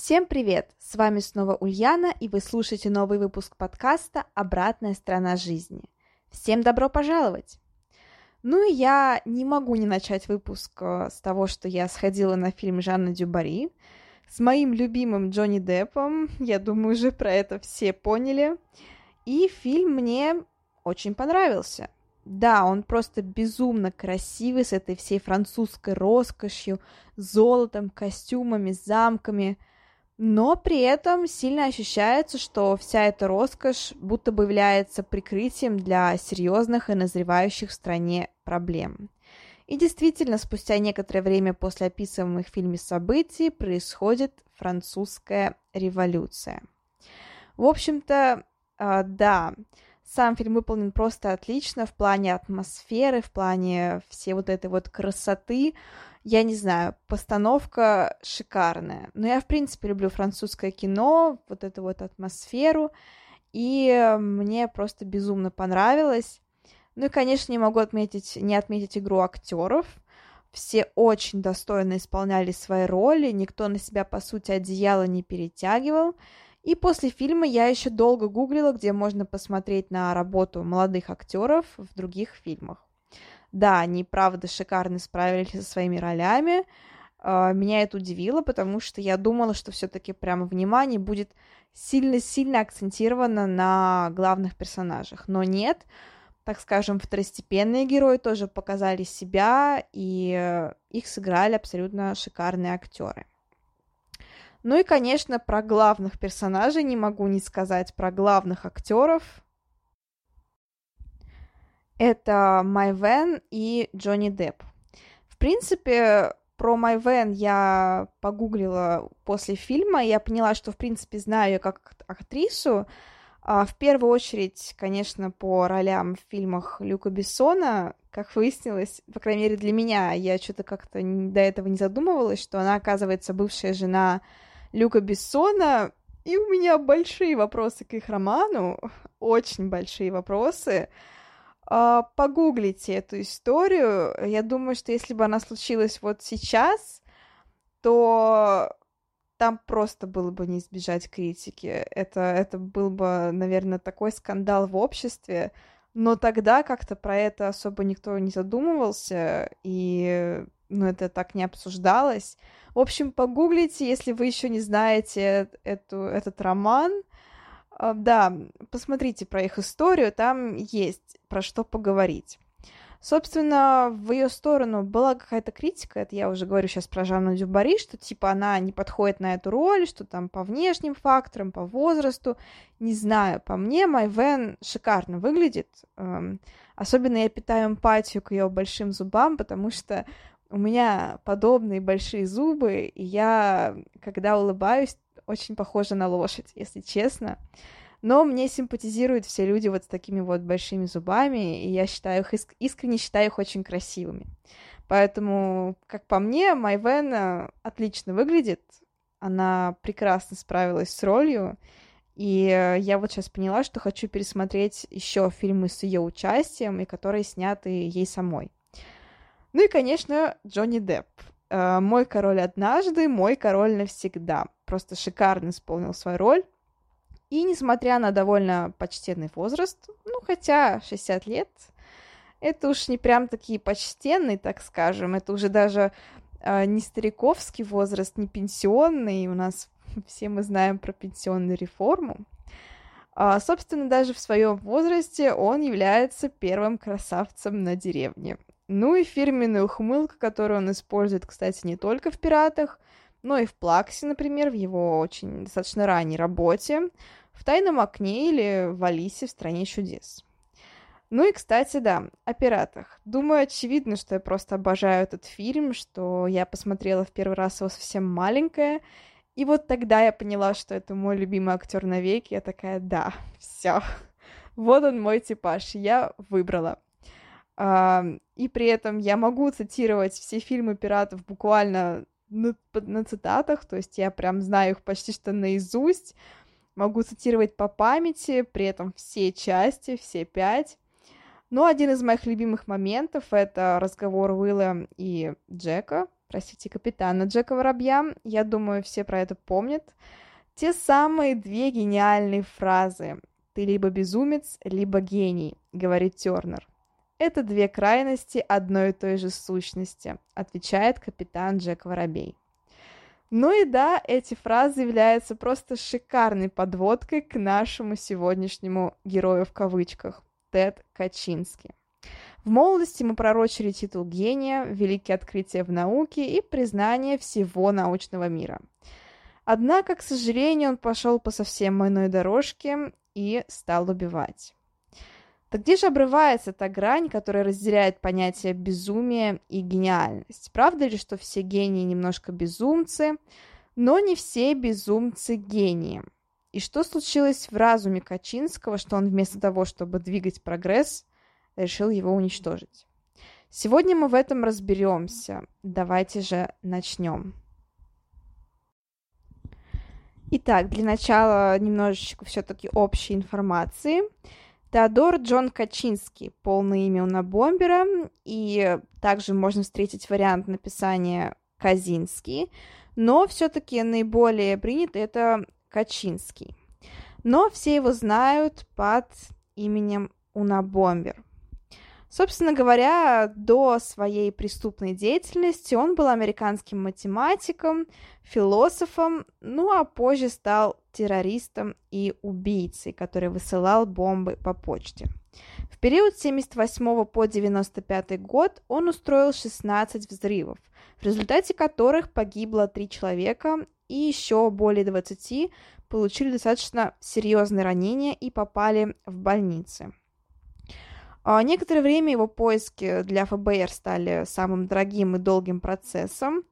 Всем привет! С вами снова Ульяна, и вы слушаете новый выпуск подкаста «Обратная сторона жизни». Всем добро пожаловать! Ну и я не могу не начать выпуск э, с того, что я сходила на фильм Жанна Дюбари с моим любимым Джонни Деппом. Я думаю, уже про это все поняли. И фильм мне очень понравился. Да, он просто безумно красивый, с этой всей французской роскошью, золотом, костюмами, замками – но при этом сильно ощущается, что вся эта роскошь будто бы является прикрытием для серьезных и назревающих в стране проблем. И действительно, спустя некоторое время после описываемых в фильме событий происходит французская революция. В общем-то, э, да, сам фильм выполнен просто отлично в плане атмосферы, в плане всей вот этой вот красоты, я не знаю, постановка шикарная. Но я, в принципе, люблю французское кино, вот эту вот атмосферу, и мне просто безумно понравилось. Ну и, конечно, не могу отметить, не отметить игру актеров. Все очень достойно исполняли свои роли, никто на себя, по сути, одеяло не перетягивал. И после фильма я еще долго гуглила, где можно посмотреть на работу молодых актеров в других фильмах. Да, они, правда, шикарно справились со своими ролями. А, меня это удивило, потому что я думала, что все-таки прямо внимание будет сильно-сильно акцентировано на главных персонажах. Но нет, так скажем, второстепенные герои тоже показали себя, и э, их сыграли абсолютно шикарные актеры. Ну и, конечно, про главных персонажей не могу не сказать, про главных актеров. Это Майвен и Джонни Депп. В принципе, про Майвен я погуглила после фильма, и я поняла, что, в принципе, знаю ее как актрису. А, в первую очередь, конечно, по ролям в фильмах Люка Бессона, как выяснилось, по крайней мере для меня, я что-то как-то до этого не задумывалась, что она, оказывается, бывшая жена Люка Бессона, и у меня большие вопросы к их роману, очень большие вопросы. Погуглите эту историю. Я думаю, что если бы она случилась вот сейчас, то там просто было бы не избежать критики. Это, это был бы, наверное, такой скандал в обществе. Но тогда как-то про это особо никто не задумывался, и ну, это так не обсуждалось. В общем, погуглите, если вы еще не знаете эту, этот роман. А, да, посмотрите про их историю, там есть про что поговорить. Собственно, в ее сторону была какая-то критика, это я уже говорю сейчас про Жанну Дюбари, что типа она не подходит на эту роль, что там по внешним факторам, по возрасту, не знаю, по мне Майвен шикарно выглядит, эм, особенно я питаю эмпатию к ее большим зубам, потому что у меня подобные большие зубы, и я, когда улыбаюсь, очень похожа на лошадь, если честно. Но мне симпатизируют все люди вот с такими вот большими зубами, и я считаю их, искренне считаю их очень красивыми. Поэтому, как по мне, Майвен отлично выглядит, она прекрасно справилась с ролью, и э, я вот сейчас поняла, что хочу пересмотреть еще фильмы с ее участием, и которые сняты ей самой. Ну и, конечно, Джонни Депп. Э, мой король однажды, мой король навсегда. Просто шикарно исполнил свою роль. И несмотря на довольно почтенный возраст, ну хотя 60 лет, это уж не прям такие почтенные, так скажем, это уже даже э, не стариковский возраст, не пенсионный, у нас все мы знаем про пенсионную реформу. А, собственно, даже в своем возрасте он является первым красавцем на деревне. Ну и фирменная ухмылка, которую он использует, кстати, не только в «Пиратах», но и в «Плаксе», например, в его очень достаточно ранней работе, в «Тайном окне» или в «Алисе в стране чудес». Ну и, кстати, да, о пиратах. Думаю, очевидно, что я просто обожаю этот фильм, что я посмотрела в первый раз его совсем маленькая, И вот тогда я поняла, что это мой любимый актер навеки. Я такая, да, все, вот он мой типаж, я выбрала. И при этом я могу цитировать все фильмы пиратов буквально на, на цитатах, то есть я прям знаю их почти что наизусть, могу цитировать по памяти, при этом все части, все пять. Но один из моих любимых моментов — это разговор Уилла и Джека, простите, капитана Джека Воробья. Я думаю, все про это помнят. Те самые две гениальные фразы «Ты либо безумец, либо гений», — говорит Тернер. Это две крайности одной и той же сущности, отвечает капитан Джек Воробей. Ну и да, эти фразы являются просто шикарной подводкой к нашему сегодняшнему герою в кавычках, Тед Качински. В молодости мы пророчили титул гения, великие открытия в науке и признание всего научного мира. Однако, к сожалению, он пошел по совсем иной дорожке и стал убивать. Так где же обрывается та грань, которая разделяет понятие безумия и гениальность? Правда ли, что все гении немножко безумцы, но не все безумцы гении? И что случилось в разуме Качинского, что он вместо того, чтобы двигать прогресс, решил его уничтожить? Сегодня мы в этом разберемся. Давайте же начнем. Итак, для начала немножечко все-таки общей информации. Теодор Джон Качинский, полное имя на бомбера, и также можно встретить вариант написания Казинский, но все-таки наиболее принято это Качинский. Но все его знают под именем Унабомбер. Собственно говоря, до своей преступной деятельности он был американским математиком, философом, ну а позже стал террористом и убийцей, который высылал бомбы по почте. В период с 78 по 95 год он устроил 16 взрывов, в результате которых погибло 3 человека и еще более 20 получили достаточно серьезные ранения и попали в больницы. А, некоторое время его поиски для ФБР стали самым дорогим и долгим процессом.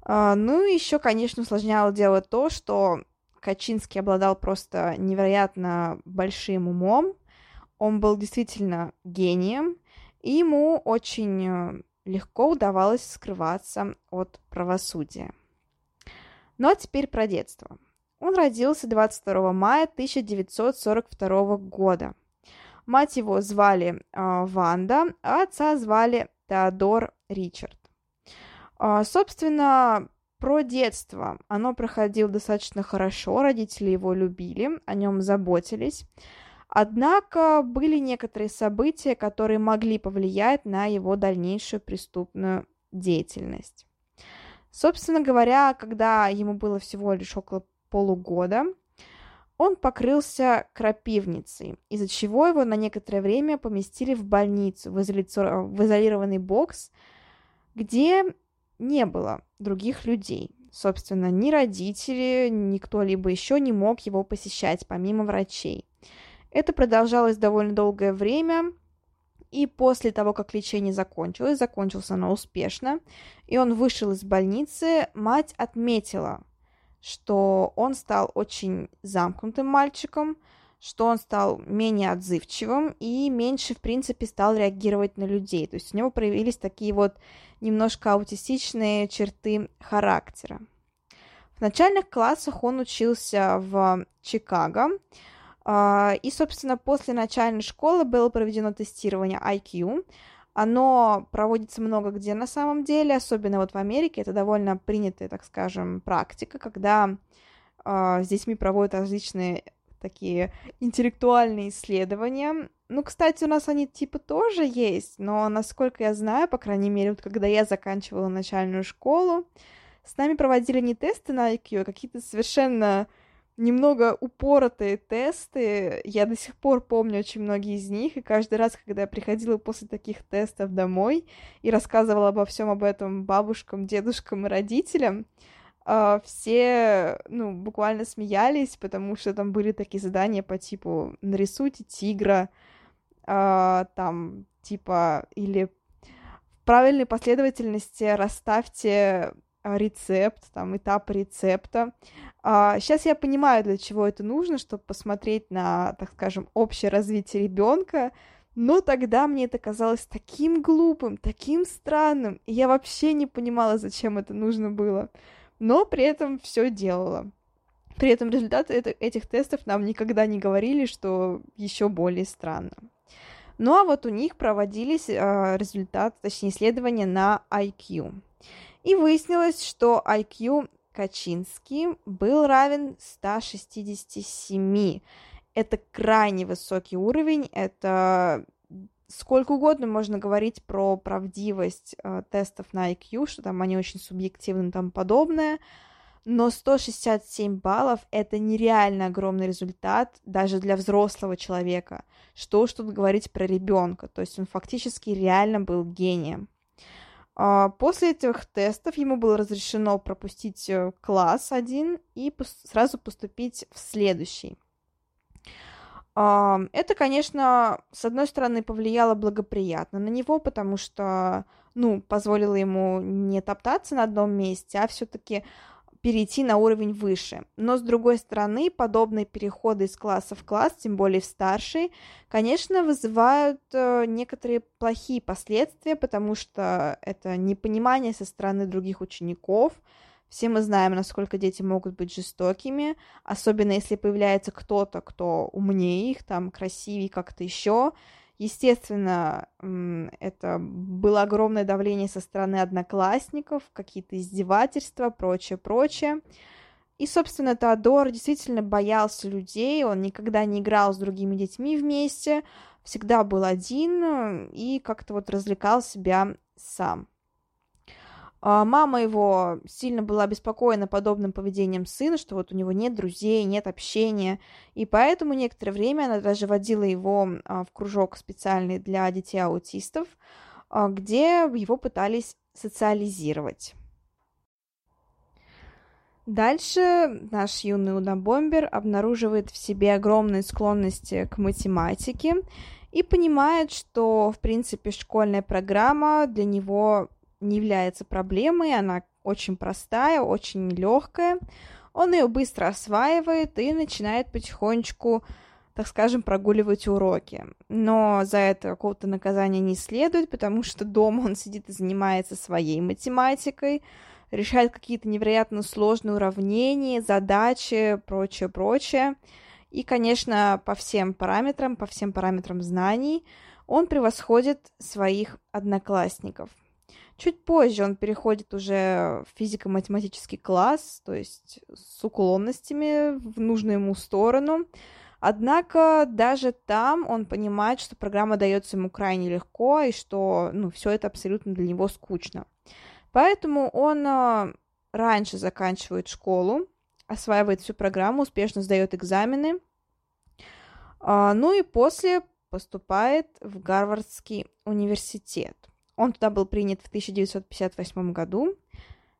А, ну и еще, конечно, усложняло дело то, что Качинский обладал просто невероятно большим умом. Он был действительно гением, и ему очень э, легко удавалось скрываться от правосудия. Ну а теперь про детство. Он родился 22 мая 1942 года – Мать его звали э, Ванда, а отца звали Теодор Ричард. Э, собственно, про детство. Оно проходило достаточно хорошо, родители его любили, о нем заботились. Однако были некоторые события, которые могли повлиять на его дальнейшую преступную деятельность. Собственно говоря, когда ему было всего лишь около полугода, он покрылся крапивницей, из-за чего его на некоторое время поместили в больницу, в, изолированный бокс, где не было других людей. Собственно, ни родители, ни кто-либо еще не мог его посещать, помимо врачей. Это продолжалось довольно долгое время, и после того, как лечение закончилось, закончилось оно успешно, и он вышел из больницы, мать отметила, что он стал очень замкнутым мальчиком, что он стал менее отзывчивым и меньше, в принципе, стал реагировать на людей. То есть у него проявились такие вот немножко аутистичные черты характера. В начальных классах он учился в Чикаго, а, и, собственно, после начальной школы было проведено тестирование IQ, оно проводится много где на самом деле, особенно вот в Америке. Это довольно принятая, так скажем, практика, когда э, с детьми проводят различные такие интеллектуальные исследования. Ну, кстати, у нас они типа тоже есть, но насколько я знаю, по крайней мере, вот когда я заканчивала начальную школу, с нами проводили не тесты на IQ, а какие-то совершенно немного упоротые тесты. Я до сих пор помню очень многие из них, и каждый раз, когда я приходила после таких тестов домой и рассказывала обо всем об этом бабушкам, дедушкам и родителям, а, все, ну, буквально смеялись, потому что там были такие задания по типу «нарисуйте тигра», а, там, типа, или в правильной последовательности расставьте рецепт, там, этап рецепта. А, сейчас я понимаю, для чего это нужно, чтобы посмотреть на, так скажем, общее развитие ребенка, но тогда мне это казалось таким глупым, таким странным, и я вообще не понимала, зачем это нужно было. Но при этом все делала. При этом результаты это, этих тестов нам никогда не говорили, что еще более странно. Ну а вот у них проводились э, результаты, точнее исследования на IQ. И выяснилось, что IQ Качинский был равен 167. Это крайне высокий уровень, это сколько угодно можно говорить про правдивость э, тестов на IQ, что там они очень субъективны и тому подобное, но 167 баллов — это нереально огромный результат даже для взрослого человека. Что уж тут говорить про ребенка, то есть он фактически реально был гением. А, после этих тестов ему было разрешено пропустить э, класс один и сразу поступить в следующий. Это, конечно, с одной стороны, повлияло благоприятно на него, потому что, ну, позволило ему не топтаться на одном месте, а все-таки перейти на уровень выше. Но, с другой стороны, подобные переходы из класса в класс, тем более в старший, конечно, вызывают э, некоторые плохие последствия, потому что это непонимание со стороны других учеников. Все мы знаем, насколько дети могут быть жестокими, особенно если появляется кто-то, кто умнее их, там, красивее как-то еще, Естественно, это было огромное давление со стороны одноклассников, какие-то издевательства, прочее, прочее. И, собственно, Теодор действительно боялся людей, он никогда не играл с другими детьми вместе, всегда был один и как-то вот развлекал себя сам. А, мама его сильно была обеспокоена подобным поведением сына, что вот у него нет друзей, нет общения, и поэтому некоторое время она даже водила его а, в кружок специальный для детей аутистов, а, где его пытались социализировать. Дальше наш юный унабомбер обнаруживает в себе огромные склонности к математике и понимает, что, в принципе, школьная программа для него не является проблемой, она очень простая, очень легкая. Он ее быстро осваивает и начинает потихонечку, так скажем, прогуливать уроки. Но за это какого-то наказания не следует, потому что дома он сидит и занимается своей математикой, решает какие-то невероятно сложные уравнения, задачи, прочее, прочее. И, конечно, по всем параметрам, по всем параметрам знаний он превосходит своих одноклассников – Чуть позже он переходит уже в физико-математический класс, то есть с уклонностями в нужную ему сторону. Однако даже там он понимает, что программа дается ему крайне легко и что ну, все это абсолютно для него скучно. Поэтому он а, раньше заканчивает школу, осваивает всю программу, успешно сдает экзамены, а, ну и после поступает в Гарвардский университет. Он туда был принят в 1958 году,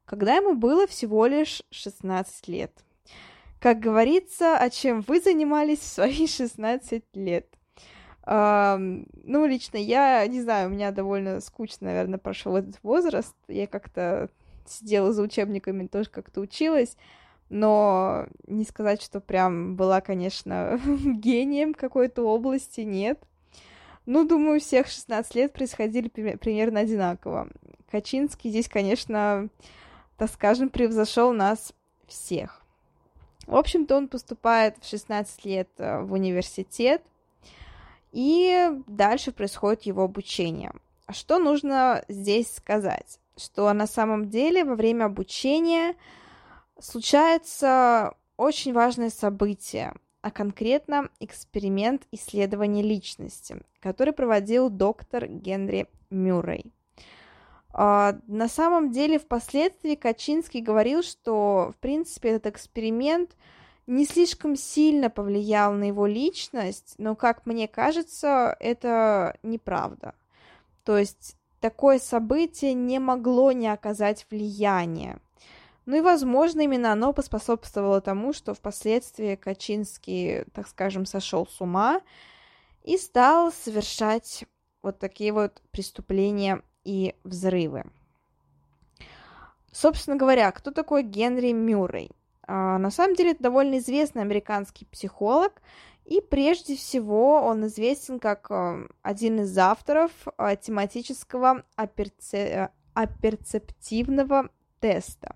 когда ему было всего лишь 16 лет. Как говорится, о чем вы занимались в свои 16 лет? Uh, ну, лично я, не знаю, у меня довольно скучно, наверное, прошел этот возраст. Я как-то сидела за учебниками, тоже как-то училась, но не сказать, что прям была, конечно, гением какой-то области, нет. Ну, думаю, всех 16 лет происходили примерно одинаково. Качинский здесь, конечно, так скажем, превзошел нас всех. В общем-то, он поступает в 16 лет э, в университет, и дальше происходит его обучение. Что нужно здесь сказать? Что на самом деле во время обучения случается очень важное событие – а конкретно эксперимент исследования личности, который проводил доктор Генри Мюррей. А, на самом деле, впоследствии Качинский говорил, что, в принципе, этот эксперимент не слишком сильно повлиял на его личность, но, как мне кажется, это неправда. То есть такое событие не могло не оказать влияния ну и, возможно, именно оно поспособствовало тому, что впоследствии Качинский, так скажем, сошел с ума и стал совершать вот такие вот преступления и взрывы. Собственно говоря, кто такой Генри Мюррей? А, на самом деле это довольно известный американский психолог, и прежде всего он известен как э, один из авторов э, тематического оперце... оперцептивного теста.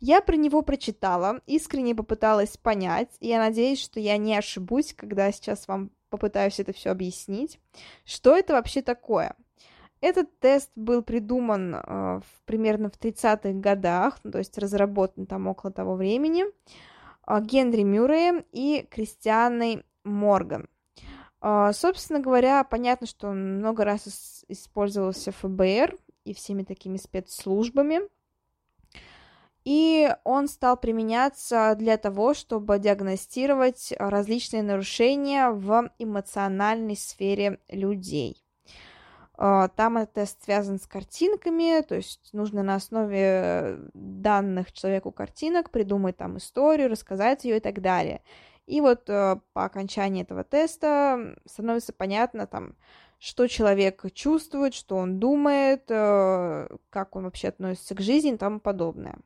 Я про него прочитала, искренне попыталась понять, и я надеюсь, что я не ошибусь, когда сейчас вам попытаюсь это все объяснить. Что это вообще такое? Этот тест был придуман э, в, примерно в 30-х годах, ну, то есть разработан там около того времени, э, Генри Мюрреем и Кристианой Морган. Э, собственно говоря, понятно, что он много раз использовался ФБР и всеми такими спецслужбами. И он стал применяться для того, чтобы диагностировать различные нарушения в эмоциональной сфере людей. А, там этот тест связан с картинками, то есть нужно на основе данных человеку картинок придумать там историю, рассказать ее и так далее. И вот э, по окончании этого теста становится понятно там, что человек чувствует, что он думает, э, как он вообще относится к жизни и тому подобное.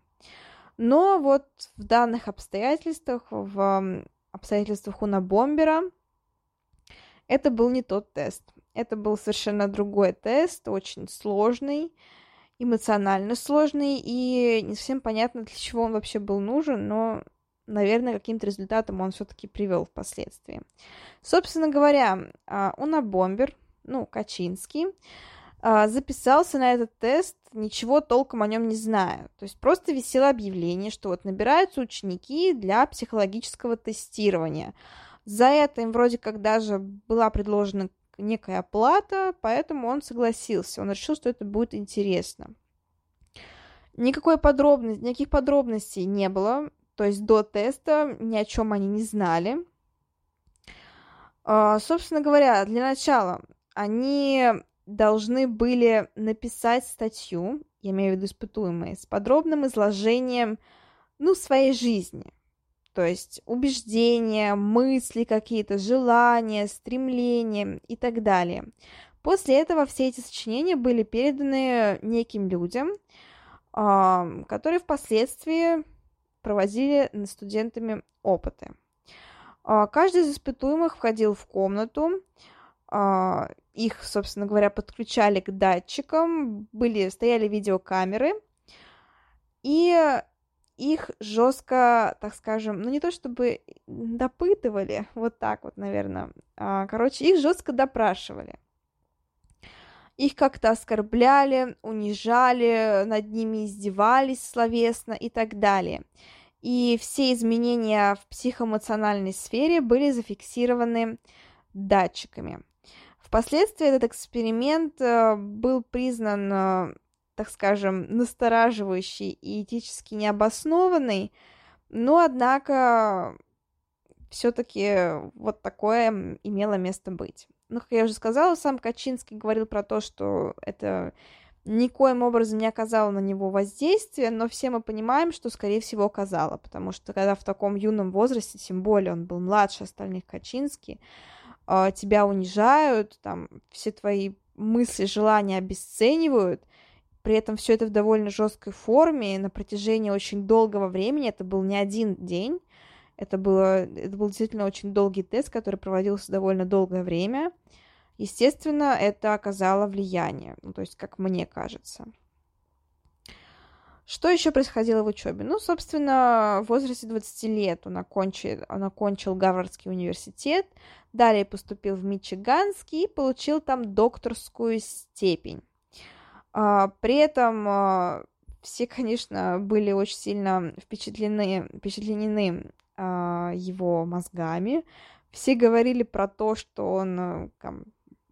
Но вот в данных обстоятельствах, в обстоятельствах Хуна Бомбера, это был не тот тест. Это был совершенно другой тест, очень сложный, эмоционально сложный, и не совсем понятно, для чего он вообще был нужен, но, наверное, каким-то результатом он все-таки привел впоследствии. Собственно говоря, а, Уна Бомбер, ну, Качинский, записался на этот тест, ничего толком о нем не зная. То есть просто висело объявление, что вот набираются ученики для психологического тестирования. За это им вроде как даже была предложена некая оплата, поэтому он согласился. Он решил, что это будет интересно. Никакой подробности, никаких подробностей не было, то есть до теста ни о чем они не знали. Uh, собственно говоря, для начала они должны были написать статью, я имею в виду испытуемые, с подробным изложением, ну, своей жизни – то есть убеждения, мысли какие-то, желания, стремления и так далее. После этого все эти сочинения были переданы неким людям, которые впоследствии проводили над студентами опыты. А, каждый из испытуемых входил в комнату, их, собственно говоря, подключали к датчикам, были, стояли видеокамеры, и их жестко, так скажем, ну не то чтобы допытывали, вот так вот, наверное, а, короче, их жестко допрашивали. Их как-то оскорбляли, унижали, над ними издевались словесно и так далее. И все изменения в психоэмоциональной сфере были зафиксированы датчиками. Впоследствии этот эксперимент э, был признан э, так скажем, настораживающий и этически необоснованный, но, однако, все-таки вот такое имело место быть. Ну, как я уже сказала, сам Качинский говорил про то, что это никоим образом не оказало на него воздействия, но все мы понимаем, что, скорее всего, оказало, потому что когда в таком юном возрасте, тем более он был младше остальных Качинский, тебя унижают, там все твои мысли, желания обесценивают, при этом все это в довольно жесткой форме, и на протяжении очень долгого времени, это был не один день, это, было, это был действительно очень долгий тест, который проводился довольно долгое время. Естественно, это оказало влияние, ну, то есть, как мне кажется. Что еще происходило в учебе? Ну, собственно, в возрасте 20 лет он окончил, он окончил Гарвардский университет, далее поступил в Мичиганский и получил там докторскую степень. А, при этом а, все, конечно, были очень сильно впечатлены, впечатлены а, его мозгами. Все говорили про то, что он там,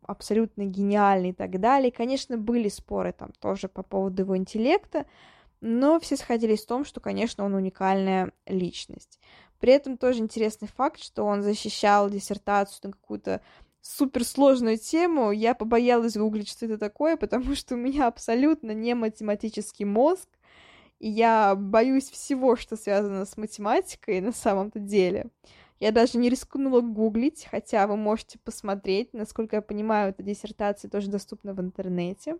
абсолютно гениальный и так далее. Конечно, были споры там тоже по поводу его интеллекта, но все сходились в том, что, конечно, он уникальная личность. При этом тоже интересный факт, что он защищал диссертацию на какую-то суперсложную тему, я побоялась гуглить, что это такое, потому что у меня абсолютно не математический мозг, и я боюсь всего, что связано с математикой на самом-то деле. Я даже не рискнула гуглить, хотя вы можете посмотреть. Насколько я понимаю, эта диссертация тоже доступна в интернете.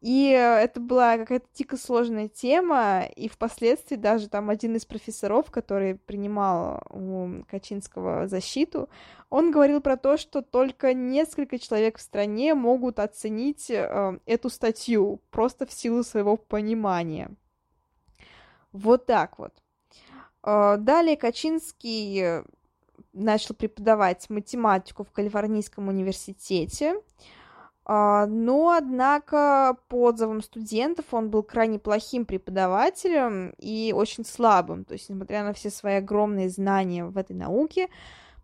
И это была какая-то дико сложная тема, и впоследствии даже там один из профессоров, который принимал у Качинского защиту, он говорил про то, что только несколько человек в стране могут оценить э, эту статью просто в силу своего понимания. Вот так вот. Э, далее Качинский начал преподавать математику в Калифорнийском университете. А, но, однако, по отзывам студентов он был крайне плохим преподавателем и очень слабым. То есть, несмотря на все свои огромные знания в этой науке,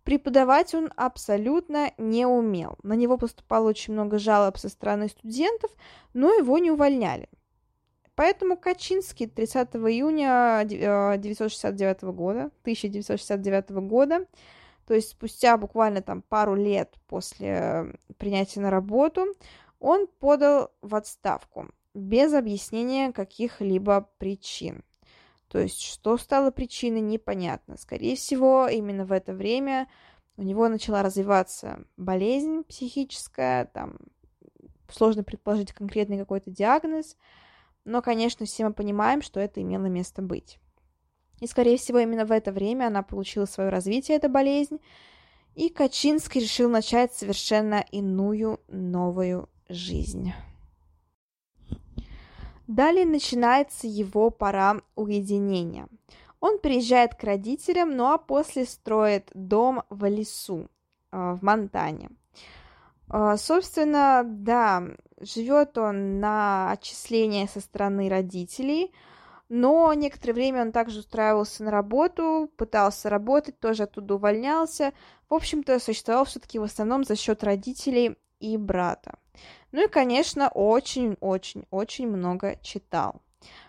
преподавать он абсолютно не умел. На него поступало очень много жалоб со стороны студентов, но его не увольняли. Поэтому Качинский 30 июня 1969 э, года, 1969 года то есть спустя буквально там пару лет после принятия на работу он подал в отставку без объяснения каких-либо причин. То есть что стало причиной, непонятно. Скорее всего, именно в это время у него начала развиваться болезнь психическая, там сложно предположить конкретный какой-то диагноз, но, конечно, все мы понимаем, что это имело место быть. И, скорее всего, именно в это время она получила свое развитие, эта болезнь, и Качинский решил начать совершенно иную, новую жизнь. Далее начинается его пора уединения. Он приезжает к родителям, ну а после строит дом в лесу, э, в Монтане. Э, собственно, да, живет он на отчисления со стороны родителей – но некоторое время он также устраивался на работу, пытался работать, тоже оттуда увольнялся. В общем-то, существовал все-таки в основном за счет родителей и брата. Ну и, конечно, очень-очень-очень много читал.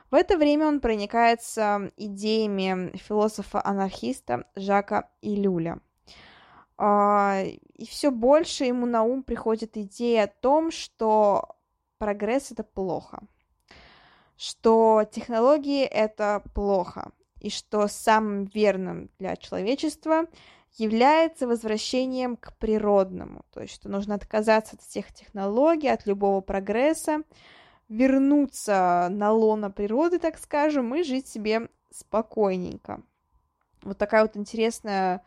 В это время он проникается идеями философа-анархиста Жака Илюля. А, и все больше ему на ум приходит идея о том, что прогресс это плохо – что технологии это плохо, и что самым верным для человечества является возвращением к природному, то есть что нужно отказаться от всех технологий, от любого прогресса, вернуться на лоно природы, так скажем, и жить себе спокойненько. Вот такая вот интересная,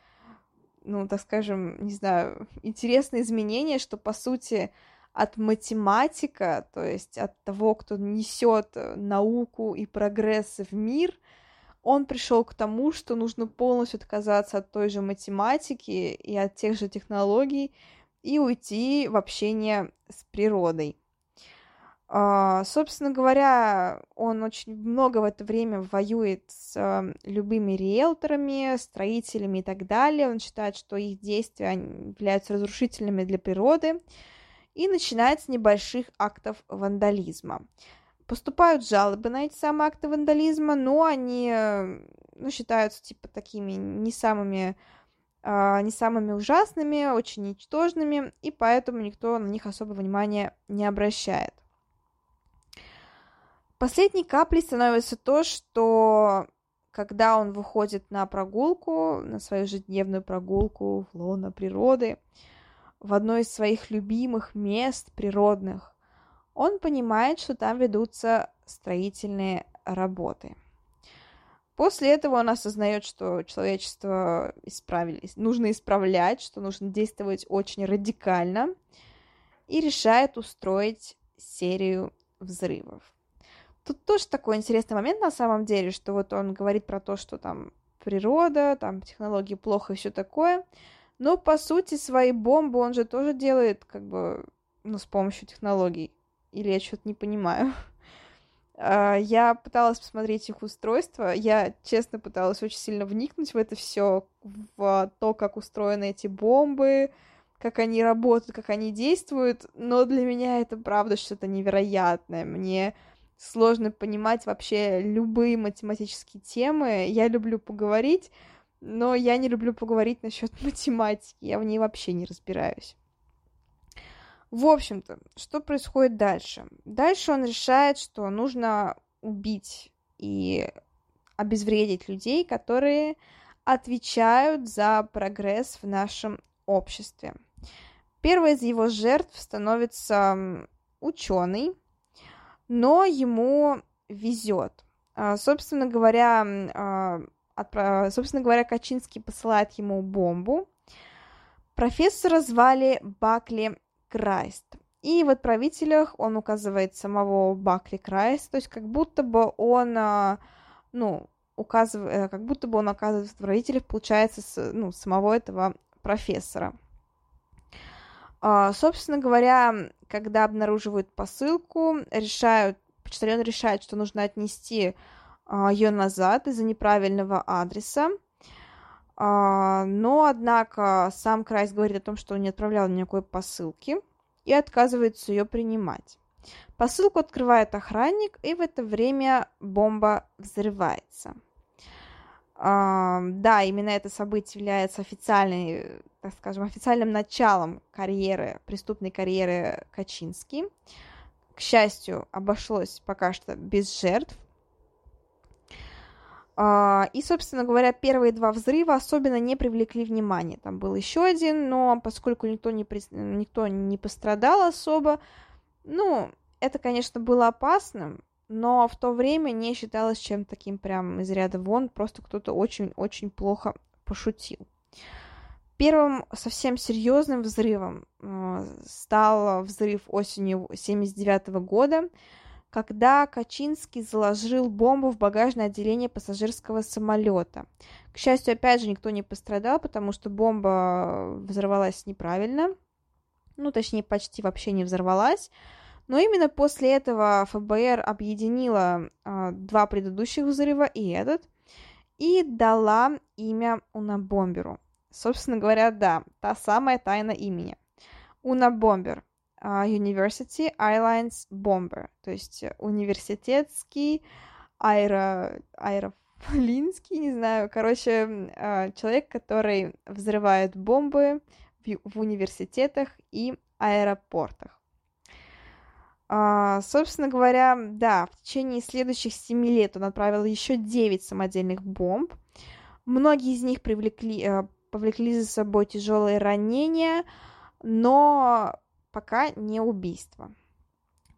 ну, так скажем, не знаю, интересное изменение, что, по сути, от математика, то есть от того, кто несет э, науку и прогресс в мир, он пришел к тому, что нужно полностью отказаться от той же математики и от тех же технологий и уйти в общение с природой. Uh, собственно говоря, он очень много в это время воюет с uh, любыми риэлторами, строителями и так далее. Он считает, что их действия являются разрушительными для природы и начинает с небольших актов вандализма. Поступают жалобы на эти самые акты вандализма, но они ну, считаются типа такими не самыми, э, не самыми ужасными, очень ничтожными, и поэтому никто на них особо внимания не обращает. Последней каплей становится то, что когда он выходит на прогулку, на свою ежедневную прогулку в лоно природы, в одно из своих любимых мест природных, он понимает, что там ведутся строительные работы. После этого он осознает, что человечество исправились, нужно исправлять, что нужно действовать очень радикально, и решает устроить серию взрывов. Тут тоже такой интересный момент на самом деле, что вот он говорит про то, что там природа, там технологии плохо и все такое, но, по сути, свои бомбы он же тоже делает, как бы, ну, с помощью технологий. Или я что-то не понимаю. А, я пыталась посмотреть их устройство. Я, честно, пыталась очень сильно вникнуть в это все, в то, как устроены эти бомбы, как они работают, как они действуют. Но для меня это правда что-то невероятное. Мне сложно понимать вообще любые математические темы. Я люблю поговорить, но я не люблю поговорить насчет математики, я в ней вообще не разбираюсь. В общем-то, что происходит дальше? Дальше он решает, что нужно убить и обезвредить людей, которые отвечают за прогресс в нашем обществе. Первой из его жертв становится ученый, но ему везет. А, собственно говоря, а, отправ... собственно говоря, Качинский посылает ему бомбу. Профессора звали Бакли Крайст. И в отправителях он указывает самого Бакли Крайста, то есть как будто бы он, а, ну, указывает, э, как будто бы он оказывает отправителях, получается, с, ну, самого этого профессора. Собственно говоря, когда обнаруживают посылку, решают, почтальон решает, что нужно отнести а, ее назад из-за неправильного адреса. А, но, однако, сам Крайс говорит о том, что он не отправлял никакой посылки и отказывается ее принимать. Посылку открывает охранник, и в это время бомба взрывается. Uh, да, именно это событие является официальной, так скажем, официальным началом карьеры, преступной карьеры Качински. К счастью, обошлось пока что без жертв. Uh, и, собственно говоря, первые два взрыва особенно не привлекли внимания. Там был еще один, но поскольку никто не, при... никто не пострадал особо, ну, это, конечно, было опасным, но в то время не считалось чем таким прям из ряда вон, просто кто-то очень-очень плохо пошутил. Первым совсем серьезным взрывом э, стал взрыв осенью 79 года, когда Качинский заложил бомбу в багажное отделение пассажирского самолета. К счастью, опять же, никто не пострадал, потому что бомба взорвалась неправильно, ну, точнее, почти вообще не взорвалась. Но именно после этого ФБР объединила э, два предыдущих взрыва и этот, и дала имя Унабомберу. Собственно говоря, да, та самая тайна имени. Унабомбер. Uh, University Airlines Bomber, то есть университетский аэро... аэрофлинский, не знаю, короче, uh, человек, который взрывает бомбы в, в университетах и аэропортах. А, собственно говоря, да, в течение следующих семи лет он отправил еще девять самодельных бомб. Многие из них привлекли, э, повлекли за собой тяжелые ранения, но пока не убийство.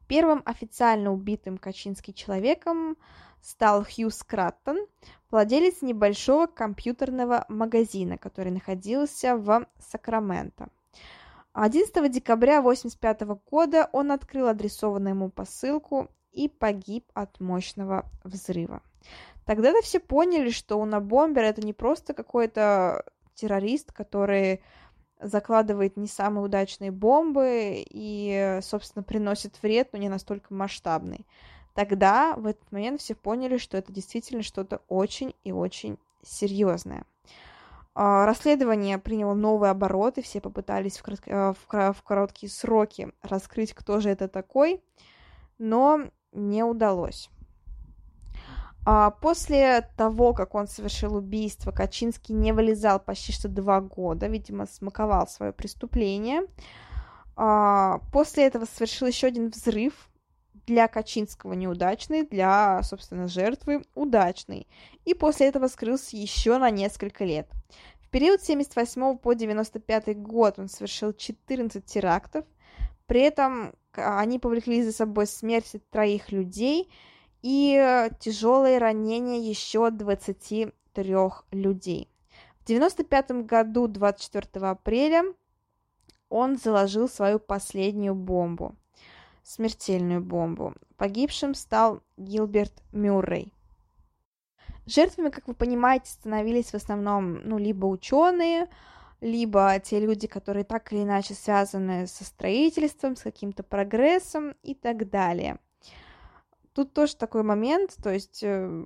Первым официально убитым качинским человеком стал Хью Скраттон, владелец небольшого компьютерного магазина, который находился в Сакраменто. 11 декабря 1985 года он открыл адресованную ему посылку и погиб от мощного взрыва. Тогда-то все поняли, что Унабомбер это не просто какой-то террорист, который закладывает не самые удачные бомбы и, собственно, приносит вред, но не настолько масштабный. Тогда, в этот момент, все поняли, что это действительно что-то очень и очень серьезное. А, расследование приняло новый оборот, и все попытались в, э, в, в короткие сроки раскрыть, кто же это такой, но не удалось. А после того, как он совершил убийство, Качинский не вылезал почти что два года, видимо, смаковал свое преступление. А, после этого совершил еще один взрыв, для Качинского неудачный, для, собственно, жертвы удачный. И после этого скрылся еще на несколько лет. В период с 78 по 95 год он совершил 14 терактов. При этом они повлекли за собой смерть троих людей и тяжелые ранения еще 23 людей. В 95 году, 24 апреля, он заложил свою последнюю бомбу смертельную бомбу. Погибшим стал Гилберт Мюррей. Жертвами, как вы понимаете, становились в основном, ну, либо ученые, либо те люди, которые так или иначе связаны со строительством, с каким-то прогрессом и так далее. Тут тоже такой момент, то есть э,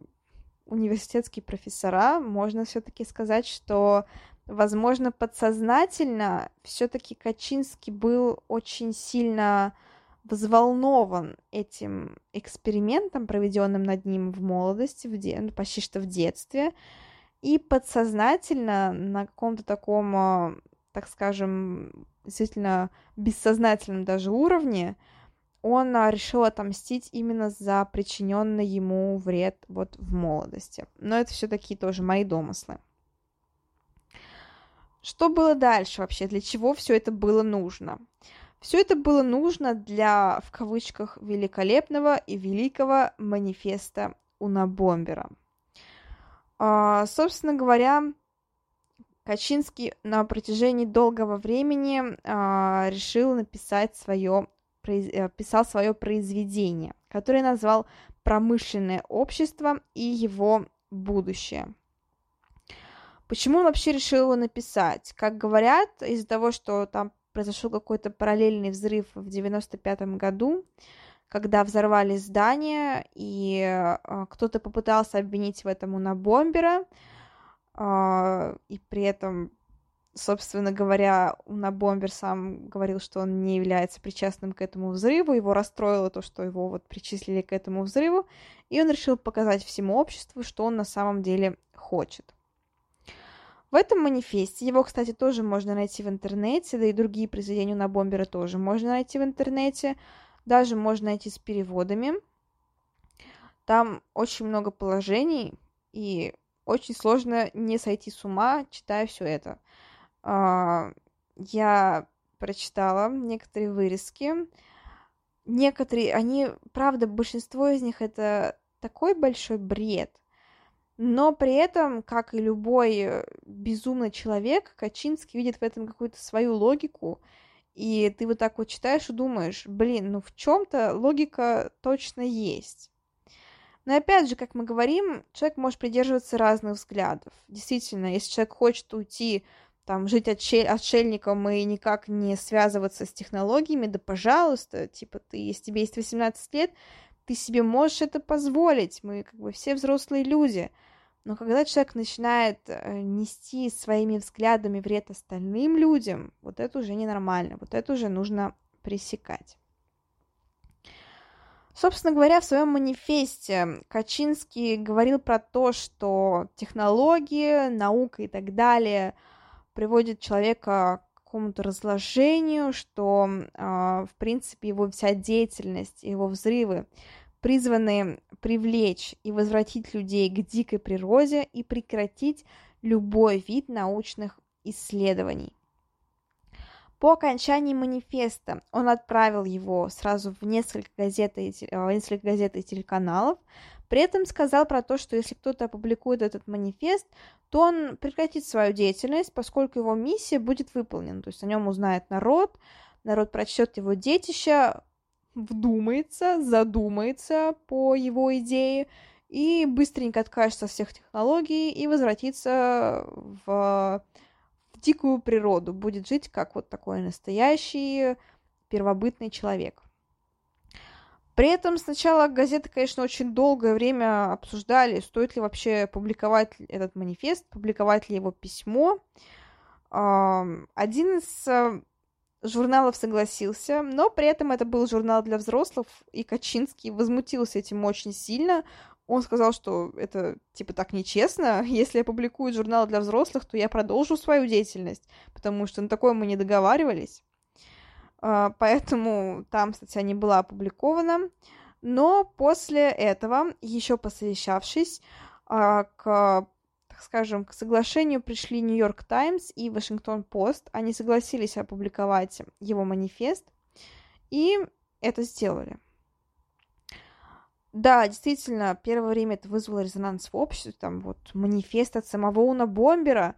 университетские профессора, можно все-таки сказать, что, возможно, подсознательно все-таки Качинский был очень сильно взволнован этим экспериментом, проведенным над ним в молодости, в де... ну, почти что в детстве, и подсознательно на каком-то таком, а, так скажем, действительно бессознательном даже уровне, он а, решил отомстить именно за причиненный ему вред вот в молодости. Но это все-таки тоже мои домыслы. Что было дальше вообще? Для чего все это было нужно? Все это было нужно для, в кавычках, великолепного и великого манифеста Унабомбера. А, собственно говоря, Качинский на протяжении долгого времени а, решил написать свое, писал свое произведение, которое назвал «Промышленное общество и его будущее». Почему он вообще решил его написать? Как говорят, из-за того, что там произошел какой-то параллельный взрыв в 95 году, когда взорвали здание, и э, кто-то попытался обвинить в этом Унабомбера, э, и при этом, собственно говоря, Унабомбер сам говорил, что он не является причастным к этому взрыву, его расстроило то, что его вот причислили к этому взрыву, и он решил показать всему обществу, что он на самом деле хочет. В этом манифесте, его, кстати, тоже можно найти в интернете, да и другие произведения на Бомбера тоже можно найти в интернете, даже можно найти с переводами. Там очень много положений, и очень сложно не сойти с ума, читая все это. А, я прочитала некоторые вырезки. Некоторые, они, правда, большинство из них это такой большой бред – но при этом, как и любой безумный человек, Качинский видит в этом какую-то свою логику, и ты вот так вот читаешь и думаешь, блин, ну в чем-то логика точно есть. Но опять же, как мы говорим, человек может придерживаться разных взглядов. Действительно, если человек хочет уйти, там, жить отшель- отшельником и никак не связываться с технологиями, да пожалуйста, типа, ты, если тебе есть 18 лет, ты себе можешь это позволить, мы как бы все взрослые люди. Но когда человек начинает э, нести своими взглядами вред остальным людям, вот это уже ненормально, вот это уже нужно пресекать. Собственно говоря, в своем манифесте Качинский говорил про то, что технологии, наука и так далее приводят человека к какому-то разложению, что, э, в принципе, его вся деятельность, его взрывы призваны привлечь и возвратить людей к дикой природе и прекратить любой вид научных исследований. По окончании манифеста он отправил его сразу в несколько газет и, в несколько газет и телеканалов, при этом сказал про то, что если кто-то опубликует этот манифест, то он прекратит свою деятельность, поскольку его миссия будет выполнена. То есть о нем узнает народ, народ прочтет его детище, вдумается, задумается по его идее и быстренько откажется от всех технологий и возвратится в, в дикую природу, будет жить как вот такой настоящий первобытный человек. При этом сначала газеты, конечно, очень долгое время обсуждали, стоит ли вообще публиковать этот манифест, публиковать ли его письмо. Один из журналов согласился, но при этом это был журнал для взрослых, и Качинский возмутился этим очень сильно. Он сказал, что это, типа, так нечестно. Если я публикую журнал для взрослых, то я продолжу свою деятельность, потому что на такое мы не договаривались. А, поэтому там статья не была опубликована. Но после этого, еще посовещавшись, а, к так скажем, к соглашению пришли Нью-Йорк Таймс и Вашингтон Пост. Они согласились опубликовать его манифест, и это сделали. Да, действительно, первое время это вызвало резонанс в обществе, там вот манифест от самого Уна Бомбера,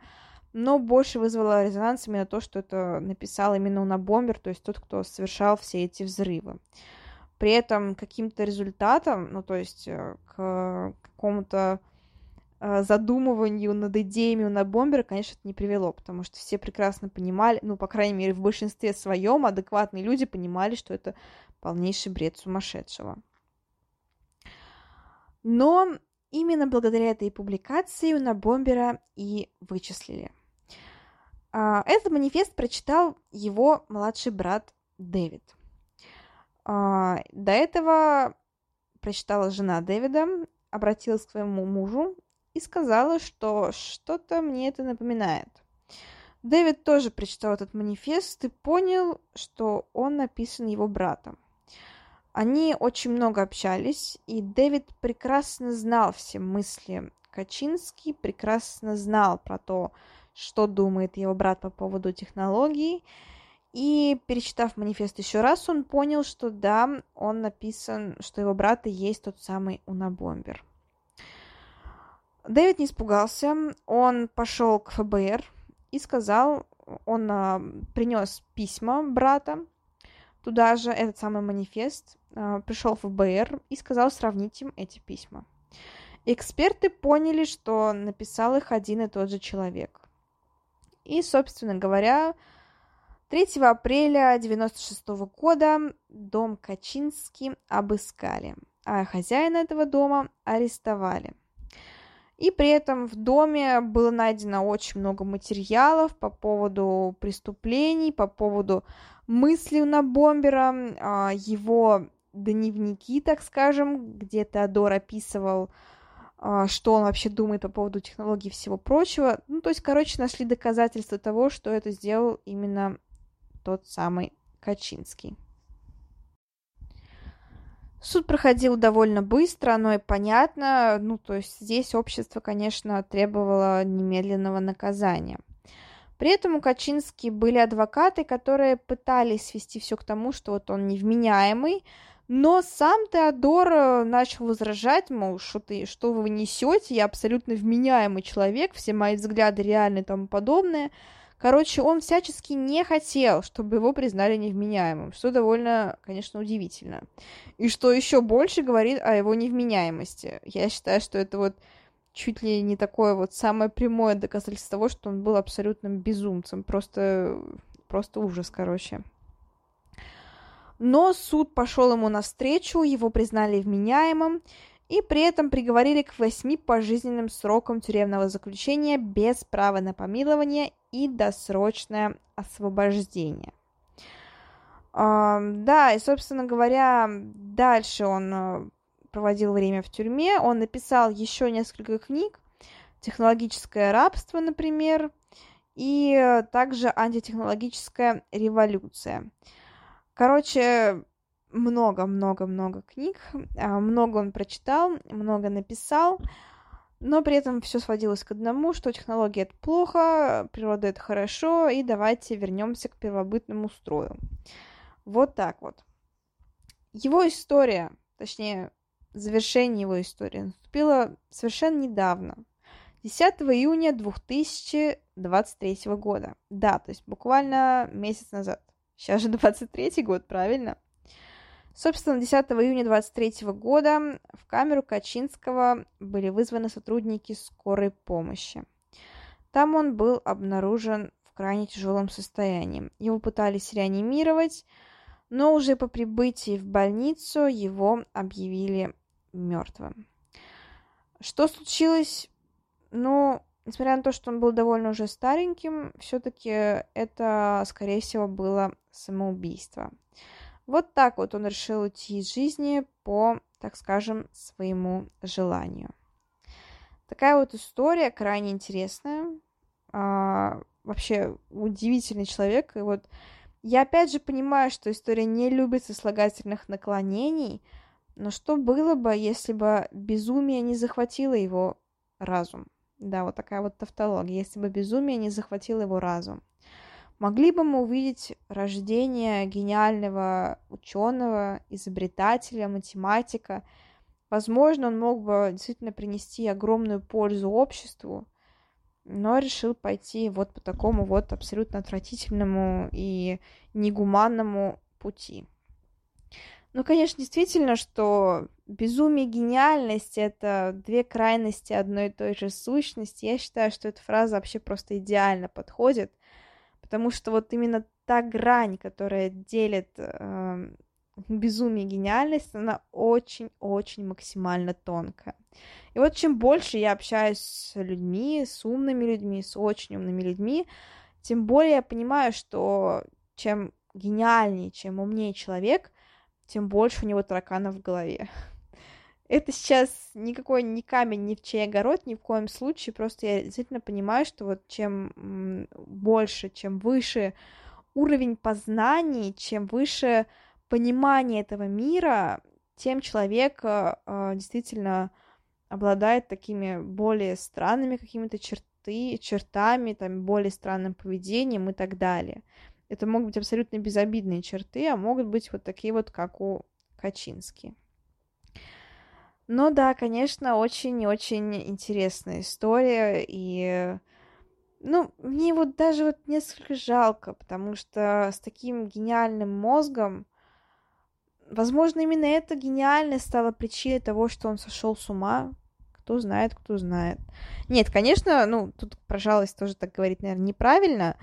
но больше вызвало резонанс именно то, что это написал именно Уна Бомбер, то есть тот, кто совершал все эти взрывы. При этом каким-то результатом, ну то есть э, к какому-то Э, задумыванию над идеями на бомбера, конечно, это не привело, потому что все прекрасно понимали, ну, по крайней мере, в большинстве своем адекватные люди понимали, что это полнейший бред сумасшедшего. Но именно благодаря этой публикации на бомбера и вычислили. А, этот манифест прочитал его младший брат Дэвид. А, до этого прочитала жена Дэвида, обратилась к своему мужу и сказала, что что-то мне это напоминает. Дэвид тоже прочитал этот манифест и понял, что он написан его братом. Они очень много общались, и Дэвид прекрасно знал все мысли Качинский, прекрасно знал про то, что думает его брат по поводу технологий, И перечитав манифест еще раз, он понял, что да, он написан, что его брат и есть тот самый Унабомбер. Дэвид не испугался, он пошел к ФБР и сказал, он а, принес письма брата, туда же этот самый манифест, а, пришел ФБР и сказал сравнить им эти письма. Эксперты поняли, что написал их один и тот же человек. И, собственно говоря, 3 апреля 1996 года дом Качинский обыскали, а хозяина этого дома арестовали. И при этом в доме было найдено очень много материалов по поводу преступлений, по поводу мыслей на бомбера, а, его дневники, так скажем, где Теодор описывал, а, что он вообще думает по поводу технологий и всего прочего. Ну, то есть, короче, нашли доказательства того, что это сделал именно тот самый Качинский. Суд проходил довольно быстро, оно и понятно. Ну, то есть здесь общество, конечно, требовало немедленного наказания. При этом у Качински были адвокаты, которые пытались свести все к тому, что вот он невменяемый, но сам Теодор э, начал возражать, мол, что ты, что вы несете, я абсолютно вменяемый человек, все мои взгляды реальны и тому подобное. Короче, он всячески не хотел, чтобы его признали невменяемым, что довольно, конечно, удивительно. И что еще больше говорит о его невменяемости. Я считаю, что это вот чуть ли не такое вот самое прямое доказательство того, что он был абсолютным безумцем. Просто, просто ужас, короче. Но суд пошел ему навстречу, его признали вменяемым, и при этом приговорили к восьми пожизненным срокам тюремного заключения без права на помилование и досрочное освобождение. Да, и, собственно говоря, дальше он э, проводил время в тюрьме. Он написал еще несколько книг. «Технологическое рабство», например, и э, также «Антитехнологическая революция». Короче, много-много-много книг, а, много он прочитал, много написал, но при этом все сводилось к одному, что технология это плохо, природа это хорошо, и давайте вернемся к первобытному строю. Вот так вот. Его история, точнее, завершение его истории наступило совершенно недавно, 10 июня 2023 года. Да, то есть буквально месяц назад. Сейчас же 23 год, правильно? Собственно, 10 июня 23 года в камеру Качинского были вызваны сотрудники скорой помощи. Там он был обнаружен в крайне тяжелом состоянии. Его пытались реанимировать, но уже по прибытии в больницу его объявили мертвым. Что случилось? Ну, несмотря на то, что он был довольно уже стареньким, все-таки это, скорее всего, было самоубийство. Вот так вот он решил уйти из жизни по, так скажем, своему желанию. Такая вот история, крайне интересная. А, вообще удивительный человек. И вот я опять же понимаю, что история не любит сослагательных наклонений, но что было бы, если бы безумие не захватило его разум? Да, вот такая вот тавтология. Если бы безумие не захватило его разум. Могли бы мы увидеть рождение гениального ученого, изобретателя, математика. Возможно, он мог бы действительно принести огромную пользу обществу, но решил пойти вот по такому вот абсолютно отвратительному и негуманному пути. Ну, конечно, действительно, что безумие и гениальность — это две крайности одной и той же сущности. Я считаю, что эта фраза вообще просто идеально подходит Потому что вот именно та грань, которая делит э, безумие и гениальность, она очень-очень максимально тонкая. И вот чем больше я общаюсь с людьми, с умными людьми, с очень умными людьми, тем более я понимаю, что чем гениальнее, чем умнее человек, тем больше у него тараканов в голове. Это сейчас никакой не камень ни в чей огород, ни в коем случае. Просто я действительно понимаю, что вот чем больше, чем выше уровень познаний, чем выше понимание этого мира, тем человек э, действительно обладает такими более странными какими-то черты, чертами, там, более странным поведением и так далее. Это могут быть абсолютно безобидные черты, а могут быть вот такие вот, как у Качински. Но да, конечно, очень-очень интересная история, и ну, мне вот даже вот несколько жалко, потому что с таким гениальным мозгом, возможно, именно эта гениальность стала причиной того, что он сошел с ума. Кто знает, кто знает. Нет, конечно, ну, тут про жалость тоже так говорить, наверное, неправильно.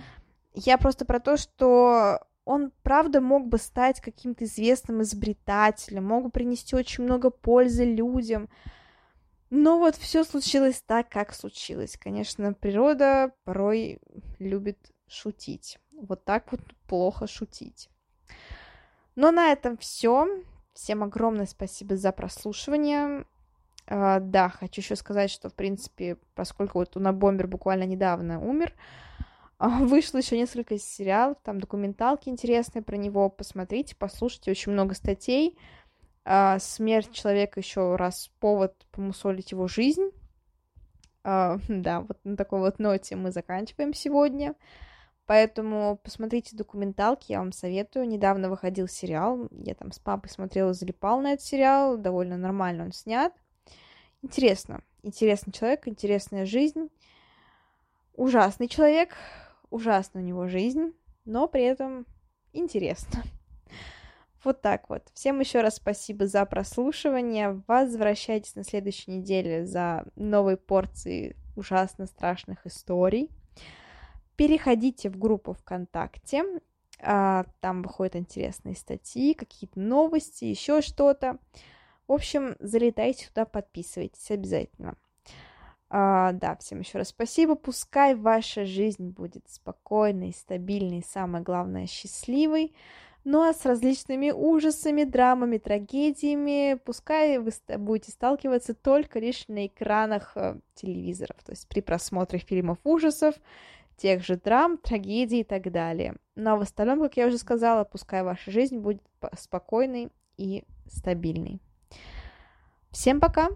Я просто про то, что он, правда, мог бы стать каким-то известным изобретателем, мог бы принести очень много пользы людям, но вот все случилось так, как случилось. Конечно, природа порой любит шутить. Вот так вот плохо шутить. Но на этом все. Всем огромное спасибо за прослушивание. Uh, да, хочу еще сказать, что, в принципе, поскольку вот Уна Бомбер буквально недавно умер, uh, вышло еще несколько сериалов, там документалки интересные про него, посмотрите, послушайте, очень много статей, а, смерть человека еще раз повод помусолить его жизнь. А, да, вот на такой вот ноте мы заканчиваем сегодня. Поэтому посмотрите документалки, я вам советую. Недавно выходил сериал, я там с папой смотрела, залипал на этот сериал, довольно нормально он снят. Интересно, интересный человек, интересная жизнь. Ужасный человек, ужасная у него жизнь, но при этом интересно. Вот так вот. Всем еще раз спасибо за прослушивание. Возвращайтесь на следующей неделе за новой порцией ужасно страшных историй. Переходите в группу ВКонтакте. А, там выходят интересные статьи, какие-то новости, еще что-то. В общем, залетайте туда, подписывайтесь обязательно. А, да, всем еще раз спасибо. Пускай ваша жизнь будет спокойной, стабильной, самое главное, счастливой. Ну а с различными ужасами, драмами, трагедиями, пускай вы будете сталкиваться только лишь на экранах э, телевизоров, то есть при просмотре фильмов ужасов, тех же драм, трагедий и так далее. Но ну, а в остальном, как я уже сказала, пускай ваша жизнь будет спокойной и стабильной. Всем пока!